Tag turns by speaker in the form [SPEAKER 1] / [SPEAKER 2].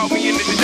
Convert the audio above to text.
[SPEAKER 1] ask about me in the